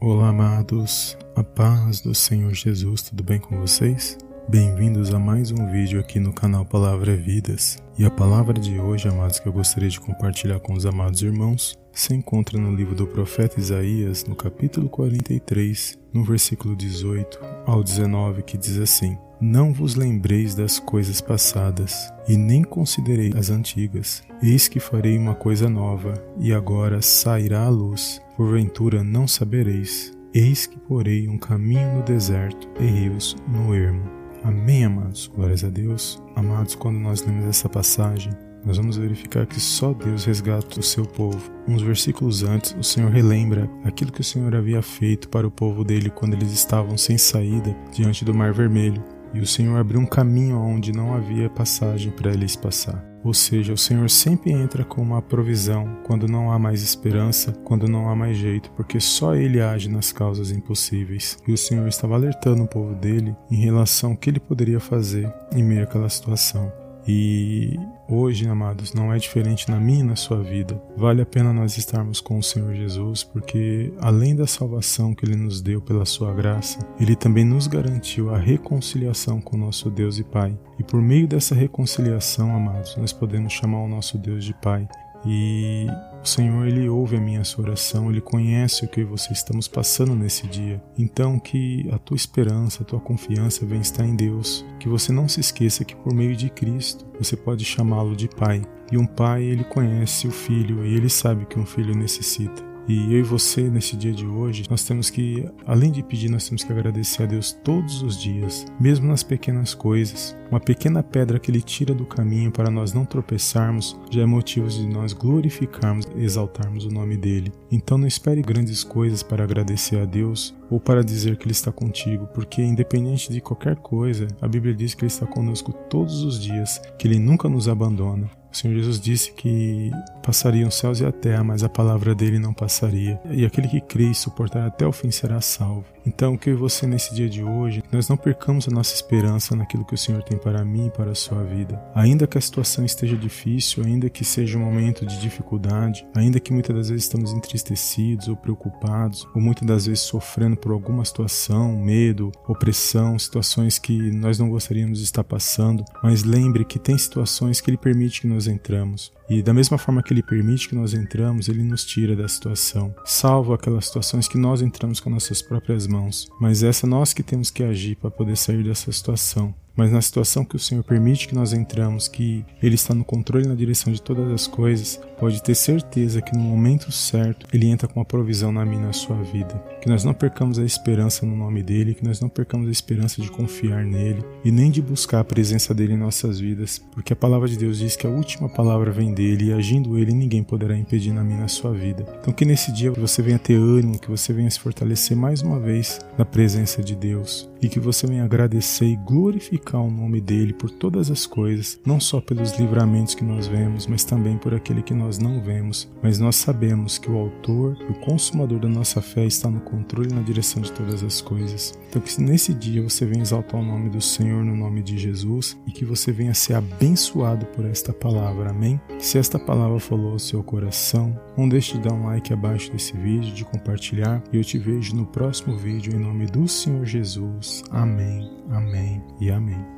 Olá, amados, a paz do Senhor Jesus, tudo bem com vocês? Bem-vindos a mais um vídeo aqui no canal Palavra Vidas. E a palavra de hoje, amados, que eu gostaria de compartilhar com os amados irmãos, se encontra no livro do profeta Isaías, no capítulo 43, no versículo 18 ao 19, que diz assim: Não vos lembreis das coisas passadas, e nem considerei as antigas. Eis que farei uma coisa nova, e agora sairá a luz porventura não sabereis. Eis que porei um caminho no deserto e rios no ermo. Amém, amados. Glórias a Deus. Amados, quando nós lemos essa passagem, nós vamos verificar que só Deus resgata o seu povo. Uns versículos antes, o Senhor relembra aquilo que o Senhor havia feito para o povo dele quando eles estavam sem saída diante do Mar Vermelho. E o Senhor abriu um caminho onde não havia passagem para eles passar. Ou seja, o Senhor sempre entra com uma provisão quando não há mais esperança, quando não há mais jeito, porque só Ele age nas causas impossíveis. E o Senhor estava alertando o povo dele em relação ao que ele poderia fazer em meio àquela situação. E hoje, amados, não é diferente na minha e na sua vida. Vale a pena nós estarmos com o Senhor Jesus, porque além da salvação que Ele nos deu pela Sua graça, Ele também nos garantiu a reconciliação com nosso Deus e Pai. E por meio dessa reconciliação, amados, nós podemos chamar o nosso Deus de Pai. E o Senhor, Ele ouve a minha oração, Ele conhece o que você estamos passando nesse dia. Então, que a tua esperança, a tua confiança venha estar em Deus. Que você não se esqueça que por meio de Cristo você pode chamá-lo de Pai. E um pai, ele conhece o filho e ele sabe que um filho necessita. E eu e você, nesse dia de hoje, nós temos que, além de pedir, nós temos que agradecer a Deus todos os dias, mesmo nas pequenas coisas. Uma pequena pedra que Ele tira do caminho para nós não tropeçarmos já é motivo de nós glorificarmos exaltarmos o nome dEle. Então não espere grandes coisas para agradecer a Deus ou para dizer que Ele está contigo, porque independente de qualquer coisa, a Bíblia diz que Ele está conosco todos os dias, que Ele nunca nos abandona. O Senhor Jesus disse que passariam os céus e a terra, mas a palavra dele não passaria. E aquele que crê e suportar até o fim será salvo. Então, que você nesse dia de hoje, nós não percamos a nossa esperança naquilo que o Senhor tem para mim e para a sua vida. Ainda que a situação esteja difícil, ainda que seja um momento de dificuldade, ainda que muitas das vezes estamos entristecidos ou preocupados, ou muitas das vezes sofrendo por alguma situação, medo, opressão, situações que nós não gostaríamos de estar passando, mas lembre que tem situações que Ele permite que nós entramos. E da mesma forma que Ele permite que nós entramos, Ele nos tira da situação, salvo aquelas situações que nós entramos com nossas próprias mãos. Mas essa nós que temos que agir para poder sair dessa situação mas na situação que o Senhor permite que nós entramos, que Ele está no controle e na direção de todas as coisas, pode ter certeza que no momento certo Ele entra com a provisão na minha na sua vida. Que nós não percamos a esperança no nome dEle, que nós não percamos a esperança de confiar nele e nem de buscar a presença dEle em nossas vidas, porque a palavra de Deus diz que a última palavra vem dEle e agindo Ele ninguém poderá impedir na minha na sua vida. Então que nesse dia você venha ter ânimo, que você venha se fortalecer mais uma vez na presença de Deus e que você venha agradecer e glorificar o nome dele por todas as coisas, não só pelos livramentos que nós vemos, mas também por aquele que nós não vemos. Mas nós sabemos que o autor e o consumador da nossa fé está no controle e na direção de todas as coisas. Então que nesse dia você venha exaltar o nome do Senhor no nome de Jesus e que você venha ser abençoado por esta palavra. Amém? Se esta palavra falou ao seu coração, não deixe de dar um like abaixo desse vídeo, de compartilhar e eu te vejo no próximo vídeo em nome do Senhor Amém, amém e amém.